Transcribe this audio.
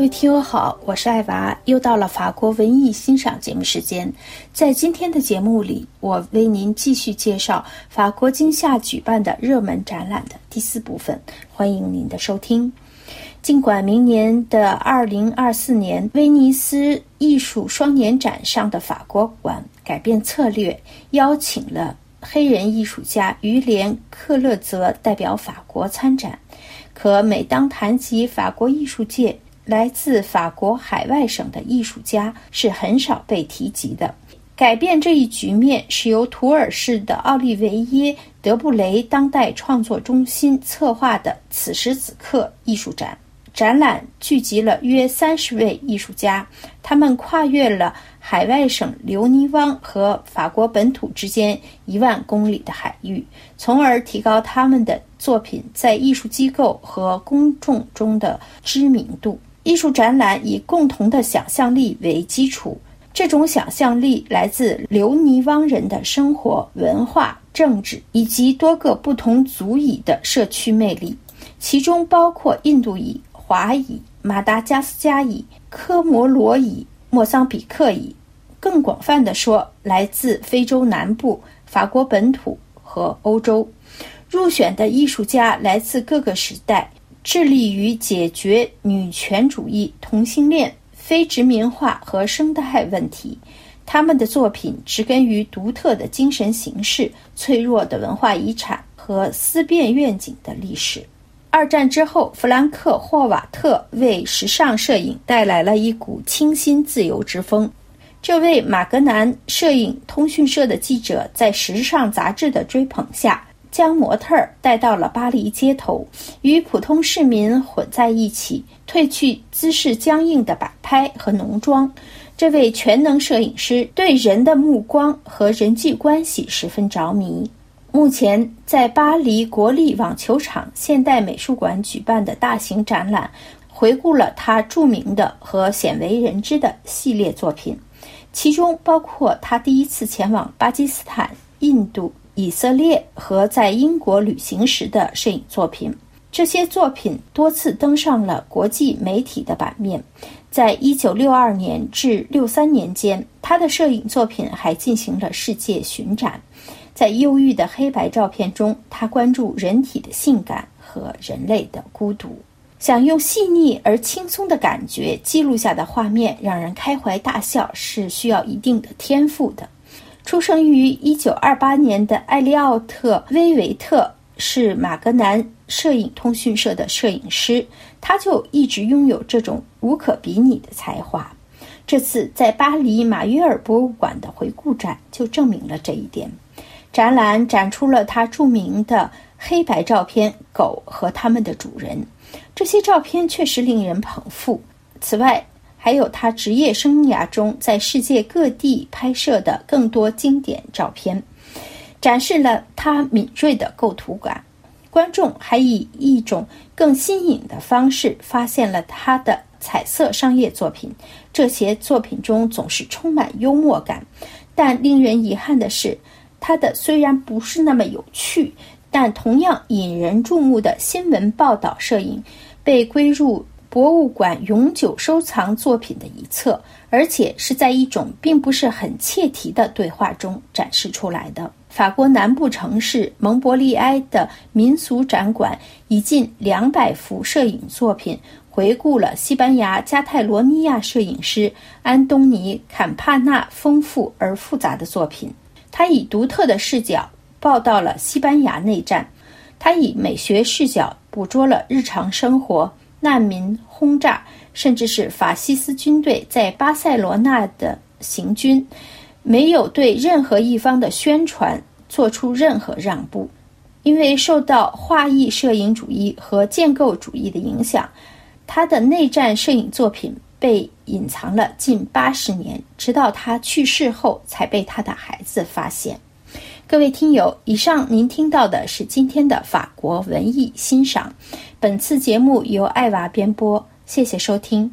各位听友好，我是艾娃，又到了法国文艺欣赏节目时间。在今天的节目里，我为您继续介绍法国今夏举办的热门展览的第四部分，欢迎您的收听。尽管明年的二零二四年威尼斯艺术双年展上的法国馆改变策略，邀请了黑人艺术家于连克勒泽代表法国参展，可每当谈及法国艺术界，来自法国海外省的艺术家是很少被提及的。改变这一局面是由图尔市的奥利维耶·德布雷当代创作中心策划的“此时此刻”艺术展。展览聚集了约三十位艺术家，他们跨越了海外省留尼汪和法国本土之间一万公里的海域，从而提高他们的作品在艺术机构和公众中的知名度。艺术展览以共同的想象力为基础，这种想象力来自留尼汪人的生活、文化、政治以及多个不同族裔的社区魅力，其中包括印度裔、华裔、马达加斯加裔、科摩罗裔、莫桑比克裔，更广泛的说，来自非洲南部、法国本土和欧洲。入选的艺术家来自各个时代。致力于解决女权主义、同性恋、非殖民化和生态问题。他们的作品植根于独特的精神形式、脆弱的文化遗产和思辨愿景的历史。二战之后，弗兰克·霍瓦特为时尚摄影带来了一股清新自由之风。这位马格南摄影通讯社的记者在时尚杂志的追捧下。将模特儿带到了巴黎街头，与普通市民混在一起，褪去姿势僵硬的摆拍和浓妆。这位全能摄影师对人的目光和人际关系十分着迷。目前在巴黎国立网球场现代美术馆举办的大型展览，回顾了他著名的和鲜为人知的系列作品，其中包括他第一次前往巴基斯坦、印度。以色列和在英国旅行时的摄影作品，这些作品多次登上了国际媒体的版面。在一九六二年至六三年间，他的摄影作品还进行了世界巡展。在忧郁的黑白照片中，他关注人体的性感和人类的孤独，想用细腻而轻松的感觉记录下的画面，让人开怀大笑，是需要一定的天赋的。出生于一九二八年的艾利奥特·威维特是马格南摄影通讯社的摄影师，他就一直拥有这种无可比拟的才华。这次在巴黎马约尔博物馆的回顾展就证明了这一点。展览展出了他著名的黑白照片《狗和他们的主人》，这些照片确实令人捧腹。此外，还有他职业生涯中在世界各地拍摄的更多经典照片，展示了他敏锐的构图感。观众还以一种更新颖的方式发现了他的彩色商业作品。这些作品中总是充满幽默感，但令人遗憾的是，他的虽然不是那么有趣，但同样引人注目的新闻报道摄影被归入。博物馆永久收藏作品的一册，而且是在一种并不是很切题的对话中展示出来的。法国南部城市蒙博利埃的民俗展馆以近两百幅摄影作品，回顾了西班牙加泰罗尼亚摄影师安东尼·坎帕纳丰富而复杂的作品。他以独特的视角报道了西班牙内战，他以美学视角捕捉了日常生活。难民轰炸，甚至是法西斯军队在巴塞罗那的行军，没有对任何一方的宣传做出任何让步，因为受到画意摄影主义和建构主义的影响，他的内战摄影作品被隐藏了近八十年，直到他去世后才被他的孩子发现。各位听友，以上您听到的是今天的法国文艺欣赏。本次节目由艾娃编播，谢谢收听。